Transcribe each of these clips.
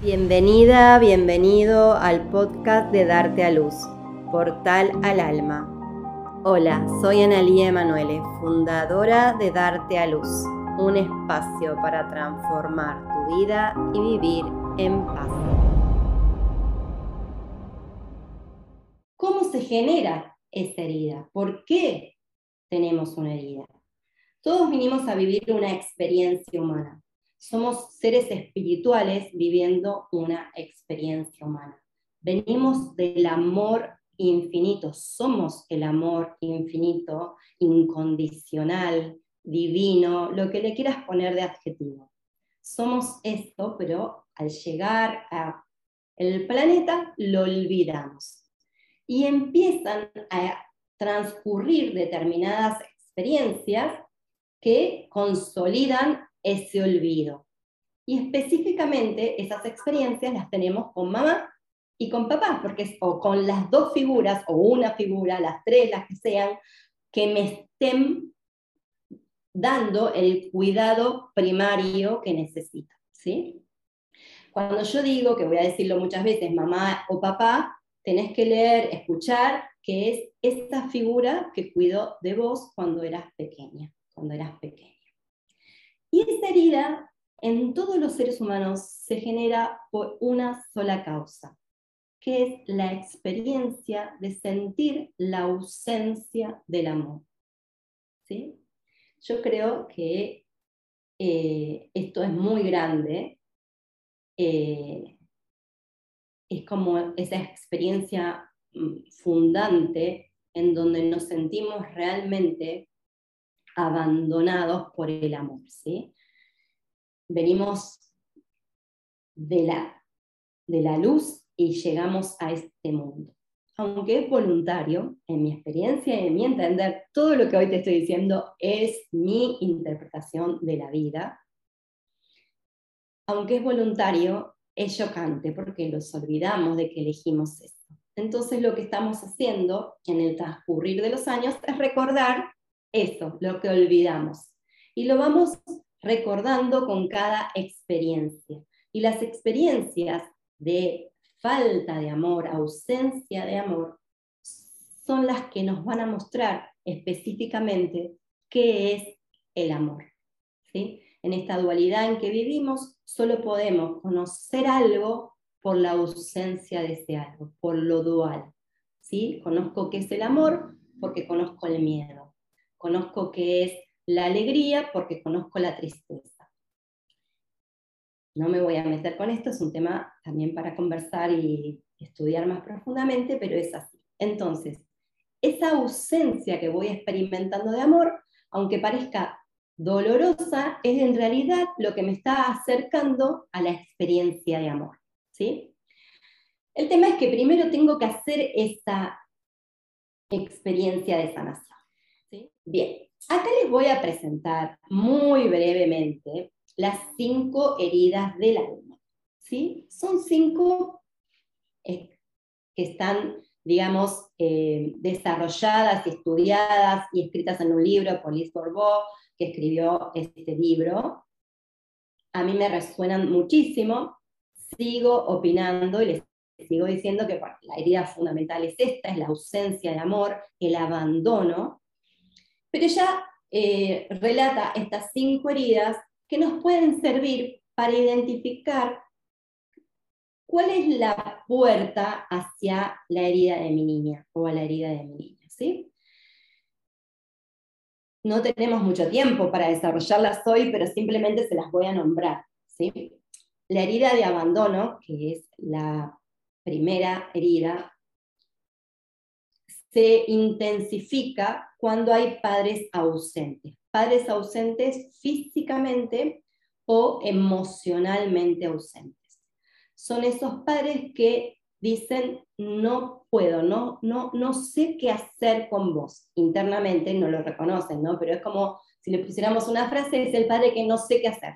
Bienvenida, bienvenido al podcast de Darte a Luz, Portal al Alma. Hola, soy Analía Emanuele, fundadora de Darte a Luz, un espacio para transformar tu vida y vivir en paz. ¿Cómo se genera esa herida? ¿Por qué tenemos una herida? Todos vinimos a vivir una experiencia humana. Somos seres espirituales viviendo una experiencia humana. Venimos del amor infinito, somos el amor infinito, incondicional, divino, lo que le quieras poner de adjetivo. Somos esto, pero al llegar a el planeta lo olvidamos. Y empiezan a transcurrir determinadas experiencias que consolidan ese olvido. Y específicamente esas experiencias las tenemos con mamá y con papá, porque es o con las dos figuras, o una figura, las tres, las que sean, que me estén dando el cuidado primario que necesito. ¿sí? Cuando yo digo, que voy a decirlo muchas veces, mamá o papá, tenés que leer, escuchar, que es esta figura que cuidó de vos cuando eras pequeña, cuando eras pequeña. Y esta herida en todos los seres humanos se genera por una sola causa, que es la experiencia de sentir la ausencia del amor. ¿Sí? Yo creo que eh, esto es muy grande. Eh, es como esa experiencia mm, fundante en donde nos sentimos realmente abandonados por el amor. ¿sí? Venimos de la, de la luz y llegamos a este mundo. Aunque es voluntario, en mi experiencia y en mi entender, todo lo que hoy te estoy diciendo es mi interpretación de la vida. Aunque es voluntario, es chocante porque nos olvidamos de que elegimos esto. Entonces lo que estamos haciendo en el transcurrir de los años es recordar eso, lo que olvidamos. Y lo vamos recordando con cada experiencia. Y las experiencias de falta de amor, ausencia de amor, son las que nos van a mostrar específicamente qué es el amor. ¿sí? En esta dualidad en que vivimos, solo podemos conocer algo por la ausencia de ese algo, por lo dual. ¿sí? Conozco qué es el amor porque conozco el miedo. Conozco qué es la alegría porque conozco la tristeza. No me voy a meter con esto, es un tema también para conversar y estudiar más profundamente, pero es así. Entonces, esa ausencia que voy experimentando de amor, aunque parezca dolorosa, es en realidad lo que me está acercando a la experiencia de amor. ¿sí? El tema es que primero tengo que hacer esa experiencia de sanación. Bien, acá les voy a presentar muy brevemente las cinco heridas del alma. ¿sí? Son cinco eh, que están, digamos, eh, desarrolladas estudiadas y escritas en un libro por Liz Bourbeau, que escribió este libro. A mí me resuenan muchísimo. Sigo opinando y les sigo diciendo que la herida fundamental es esta, es la ausencia de amor, el abandono, pero ella eh, relata estas cinco heridas que nos pueden servir para identificar cuál es la puerta hacia la herida de mi niña o a la herida de mi niña. ¿sí? No tenemos mucho tiempo para desarrollarlas hoy, pero simplemente se las voy a nombrar. ¿sí? La herida de abandono, que es la primera herida se intensifica cuando hay padres ausentes. Padres ausentes físicamente o emocionalmente ausentes. Son esos padres que dicen, no puedo, no, no, no sé qué hacer con vos. Internamente no lo reconocen, ¿no? Pero es como si le pusiéramos una frase, es el padre que no sé qué hacer.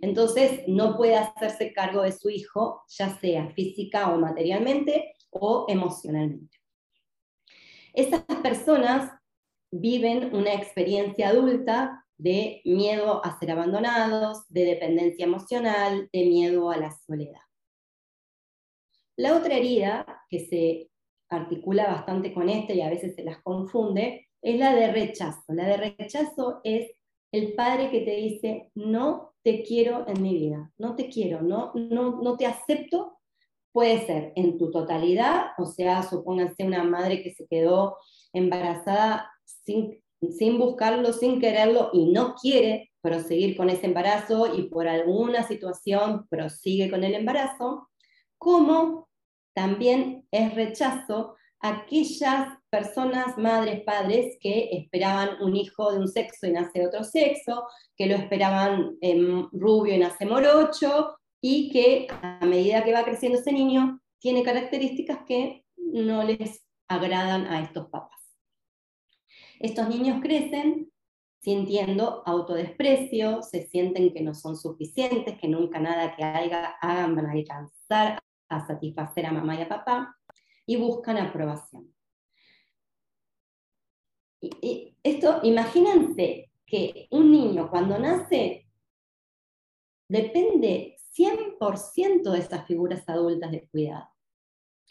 Entonces no puede hacerse cargo de su hijo, ya sea física o materialmente o emocionalmente. Estas personas viven una experiencia adulta de miedo a ser abandonados, de dependencia emocional, de miedo a la soledad. La otra herida, que se articula bastante con esta y a veces se las confunde, es la de rechazo. La de rechazo es el padre que te dice, no te quiero en mi vida, no te quiero, no, no, no te acepto. Puede ser en tu totalidad, o sea, supónganse una madre que se quedó embarazada sin, sin buscarlo, sin quererlo y no quiere proseguir con ese embarazo y por alguna situación prosigue con el embarazo, como también es rechazo aquellas personas, madres, padres, que esperaban un hijo de un sexo y nace de otro sexo, que lo esperaban rubio y nace morocho, y que a medida que va creciendo ese niño, tiene características que no les agradan a estos papás. Estos niños crecen sintiendo autodesprecio, se sienten que no son suficientes, que nunca nada que hagan van a alcanzar a satisfacer a mamá y a papá, y buscan aprobación. Y, esto, imagínense que un niño cuando nace depende 100% de esas figuras adultas de cuidado,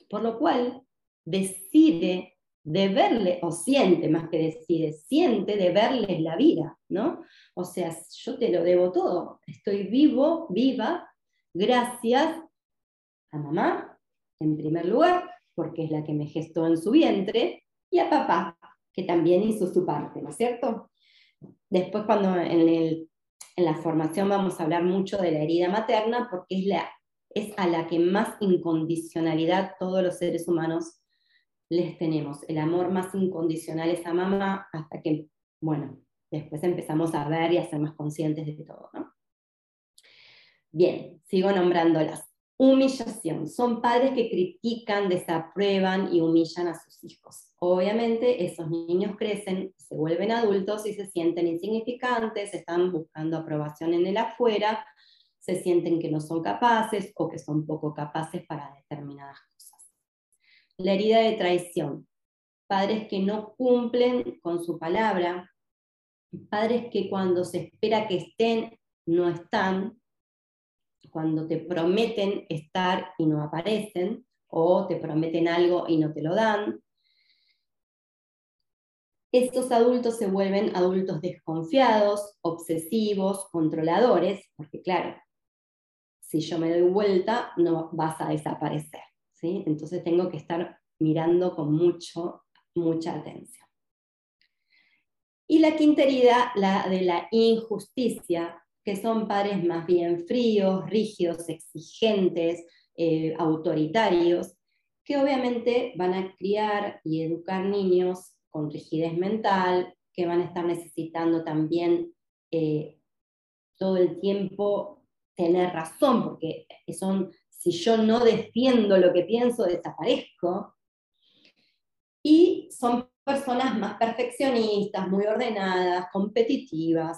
por lo cual decide de verle, o siente más que decide, siente de verles la vida, ¿no? O sea, yo te lo debo todo, estoy vivo, viva, gracias a mamá, en primer lugar, porque es la que me gestó en su vientre, y a papá, que también hizo su parte, ¿no es cierto? Después cuando en, en la formación vamos a hablar mucho de la herida materna, porque es, la, es a la que más incondicionalidad todos los seres humanos les tenemos. El amor más incondicional es a mamá hasta que, bueno, después empezamos a ver y a ser más conscientes de todo, ¿no? Bien, sigo nombrándolas. Humillación. Son padres que critican, desaprueban y humillan a sus hijos. Obviamente esos niños crecen, se vuelven adultos y se sienten insignificantes, están buscando aprobación en el afuera, se sienten que no son capaces o que son poco capaces para determinadas cosas. La herida de traición. Padres que no cumplen con su palabra, padres que cuando se espera que estén, no están, cuando te prometen estar y no aparecen, o te prometen algo y no te lo dan. Estos adultos se vuelven adultos desconfiados, obsesivos, controladores, porque claro, si yo me doy vuelta, no vas a desaparecer. ¿sí? Entonces tengo que estar mirando con mucho, mucha atención. Y la quinta herida, la de la injusticia, que son padres más bien fríos, rígidos, exigentes, eh, autoritarios, que obviamente van a criar y educar niños con rigidez mental, que van a estar necesitando también eh, todo el tiempo tener razón, porque son, si yo no defiendo lo que pienso, desaparezco. Y son personas más perfeccionistas, muy ordenadas, competitivas,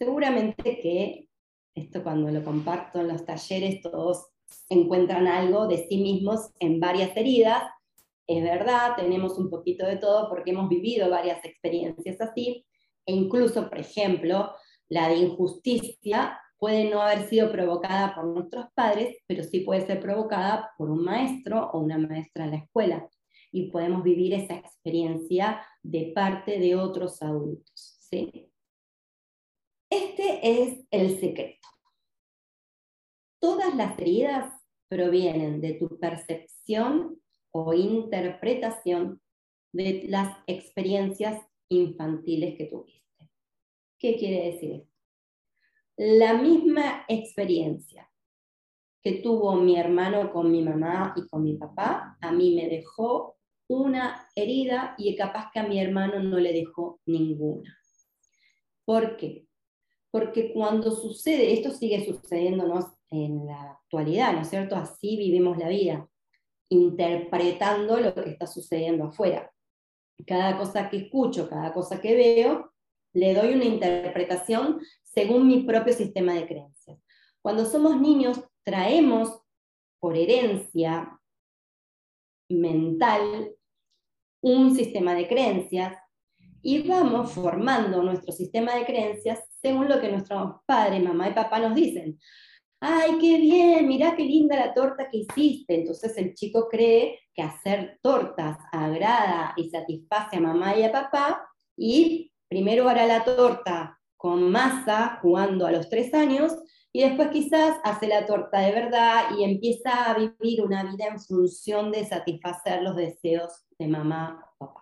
Seguramente que esto cuando lo comparto en los talleres todos encuentran algo de sí mismos en varias heridas. Es verdad, tenemos un poquito de todo porque hemos vivido varias experiencias así. E incluso, por ejemplo, la de injusticia puede no haber sido provocada por nuestros padres, pero sí puede ser provocada por un maestro o una maestra en la escuela. Y podemos vivir esa experiencia de parte de otros adultos. ¿sí? Este es el secreto. Todas las heridas provienen de tu percepción o interpretación de las experiencias infantiles que tuviste. ¿Qué quiere decir esto? La misma experiencia que tuvo mi hermano con mi mamá y con mi papá, a mí me dejó una herida y capaz que a mi hermano no le dejó ninguna. ¿Por qué? Porque cuando sucede, esto sigue sucediéndonos en la actualidad, ¿no es cierto? Así vivimos la vida, interpretando lo que está sucediendo afuera. Cada cosa que escucho, cada cosa que veo, le doy una interpretación según mi propio sistema de creencias. Cuando somos niños, traemos por herencia mental un sistema de creencias y vamos formando nuestro sistema de creencias según lo que nuestros padres, mamá y papá nos dicen. ay, qué bien, mirá qué linda la torta que hiciste. Entonces el chico cree que hacer tortas agrada y satisface a mamá y a papá y primero hará la torta con masa jugando a los tres años y después quizás hace la torta de verdad y empieza a vivir una vida en función de satisfacer los deseos de mamá o papá.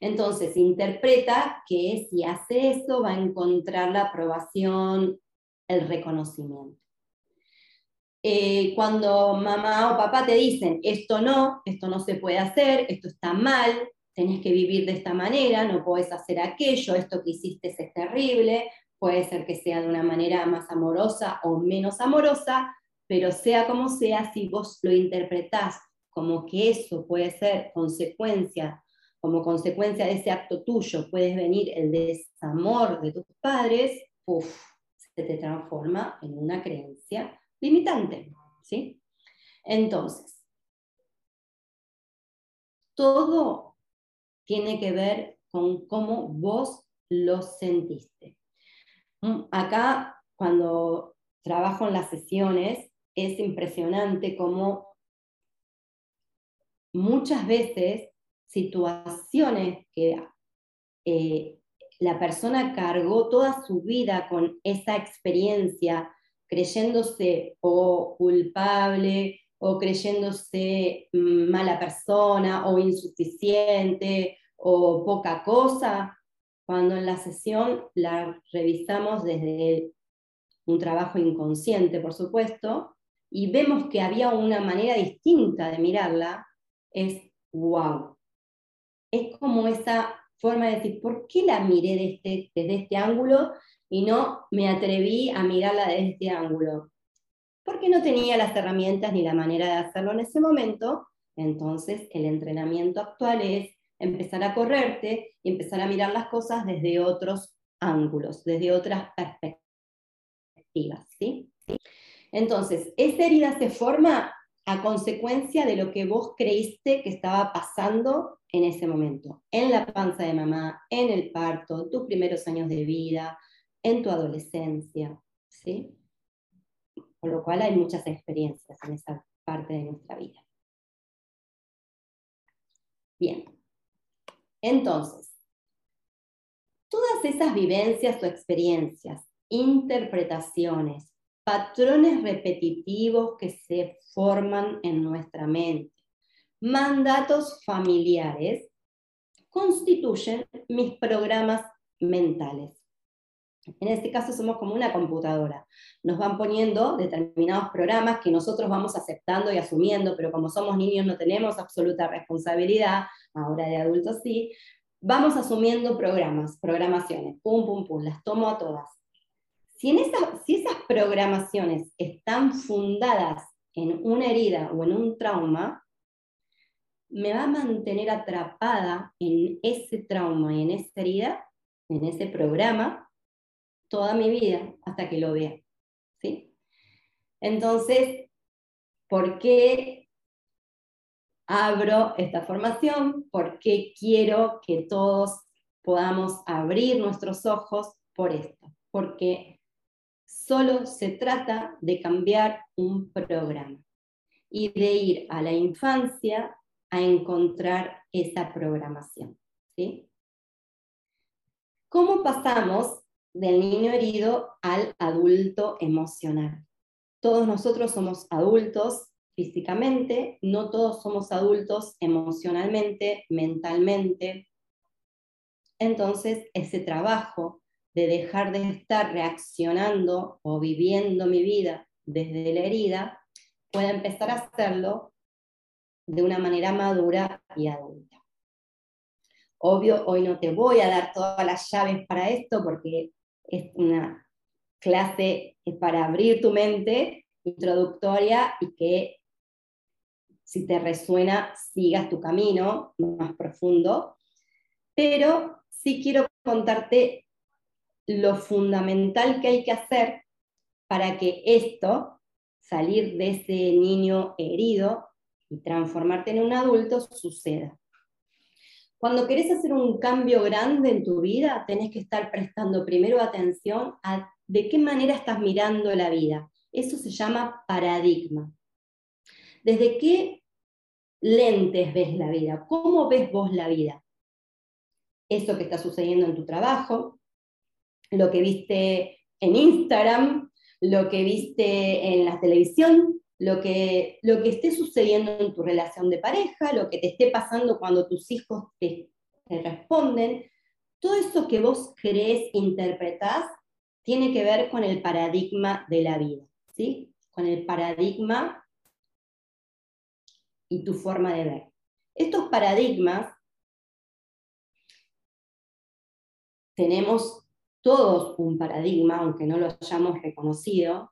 Entonces interpreta que si hace eso va a encontrar la aprobación, el reconocimiento. Eh, cuando mamá o papá te dicen, esto no, esto no se puede hacer, esto está mal, tenés que vivir de esta manera, no puedes hacer aquello, esto que hiciste es terrible, puede ser que sea de una manera más amorosa o menos amorosa, pero sea como sea, si vos lo interpretás como que eso puede ser consecuencia, como consecuencia de ese acto tuyo, puedes venir el desamor de tus padres, se te transforma en una creencia limitante, ¿sí? Entonces, todo tiene que ver con cómo vos lo sentiste. Mm, acá, cuando trabajo en las sesiones, es impresionante cómo muchas veces situaciones que eh, la persona cargó toda su vida con esa experiencia, creyéndose o culpable o creyéndose mm, mala persona o insuficiente o poca cosa, cuando en la sesión la revisamos desde un trabajo inconsciente, por supuesto, y vemos que había una manera distinta de mirarla, es wow. Es como esa forma de decir, ¿por qué la miré desde este, desde este ángulo y no me atreví a mirarla desde este ángulo? Porque no tenía las herramientas ni la manera de hacerlo en ese momento. Entonces, el entrenamiento actual es empezar a correrte y empezar a mirar las cosas desde otros ángulos, desde otras perspectivas. ¿sí? Entonces, esa herida se forma a consecuencia de lo que vos creíste que estaba pasando en ese momento, en la panza de mamá, en el parto, tus primeros años de vida, en tu adolescencia, ¿sí? Por lo cual hay muchas experiencias en esa parte de nuestra vida. Bien, entonces, todas esas vivencias o experiencias, interpretaciones, patrones repetitivos que se forman en nuestra mente, mandatos familiares, constituyen mis programas mentales. En este caso somos como una computadora. Nos van poniendo determinados programas que nosotros vamos aceptando y asumiendo, pero como somos niños no tenemos absoluta responsabilidad, ahora de adultos sí, vamos asumiendo programas, programaciones, pum, pum, pum, las tomo a todas. Si, en esas, si esas programaciones están fundadas en una herida o en un trauma, me va a mantener atrapada en ese trauma y en esa herida, en ese programa, toda mi vida hasta que lo vea. ¿sí? Entonces, ¿por qué abro esta formación? ¿Por qué quiero que todos podamos abrir nuestros ojos por esto? Porque solo se trata de cambiar un programa y de ir a la infancia a encontrar esa programación. ¿sí? ¿Cómo pasamos del niño herido al adulto emocional. Todos nosotros somos adultos físicamente, no todos somos adultos emocionalmente, mentalmente. Entonces, ese trabajo de dejar de estar reaccionando o viviendo mi vida desde la herida, puede empezar a hacerlo de una manera madura y adulta. Obvio, hoy no te voy a dar todas las llaves para esto porque es una clase para abrir tu mente, introductoria y que si te resuena sigas tu camino más profundo. Pero sí quiero contarte lo fundamental que hay que hacer para que esto, salir de ese niño herido y transformarte en un adulto, suceda. Cuando querés hacer un cambio grande en tu vida, tenés que estar prestando primero atención a de qué manera estás mirando la vida. Eso se llama paradigma. ¿Desde qué lentes ves la vida? ¿Cómo ves vos la vida? Eso que está sucediendo en tu trabajo, lo que viste en Instagram, lo que viste en la televisión, lo que, lo que esté sucediendo en tu relación de pareja, lo que te esté pasando cuando tus hijos te, responden, todo eso que vos crees, interpretás, tiene que ver con el paradigma de la vida, ¿sí? Con el paradigma y tu forma de ver. Estos paradigmas tenemos todos un paradigma, aunque no lo hayamos reconocido,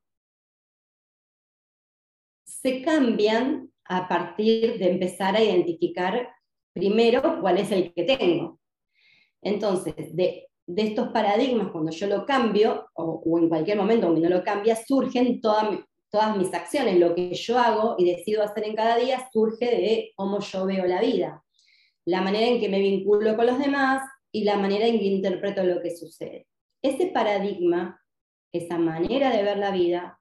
se cambian a partir de empezar a identificar primero cuál es el que tengo. Entonces, de, estos paradigmas, cuando yo lo cambio, o, en cualquier momento cuando no lo cambia, surgen todas mis acciones. Lo que yo hago y decido hacer en cada día surge de cómo yo veo la vida. La manera en que me vinculo con los demás y la manera en que interpreto lo que sucede. Ese paradigma, esa manera de ver la vida,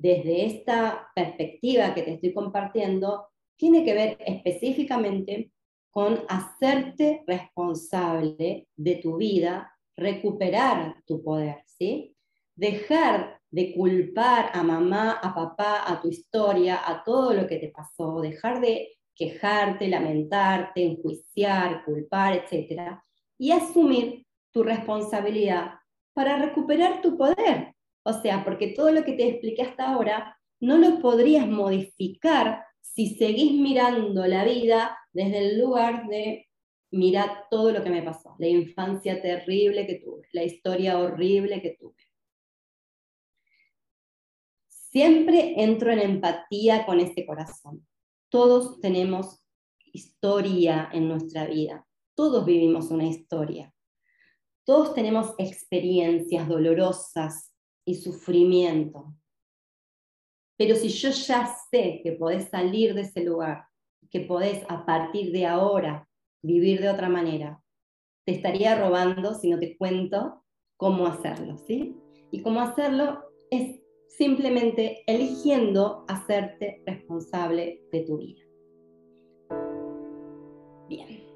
desde esta perspectiva que te estoy compartiendo, tiene que ver específicamente con hacerte responsable de tu vida, recuperar tu poder, ¿sí? Dejar de culpar a mamá, a papá, a tu historia, a todo lo que te pasó, dejar de quejarte, lamentarte, enjuiciar, culpar, etc. Y asumir tu responsabilidad para recuperar tu poder. O sea, porque todo lo que te expliqué hasta ahora no lo podrías modificar si seguís mirando la vida desde el lugar de mirar todo lo que me pasó, la infancia terrible que tuve, la historia horrible que tuve. Siempre entro en empatía con ese corazón. Todos tenemos historia en nuestra vida. Todos vivimos una historia. Todos tenemos experiencias dolorosas sufrimiento. Pero si yo ya sé que podés salir de ese lugar, que podés a partir de ahora vivir de otra manera, te estaría robando si no te cuento cómo hacerlo, ¿sí? Y cómo hacerlo es simplemente eligiendo hacerte responsable de tu vida. Bien.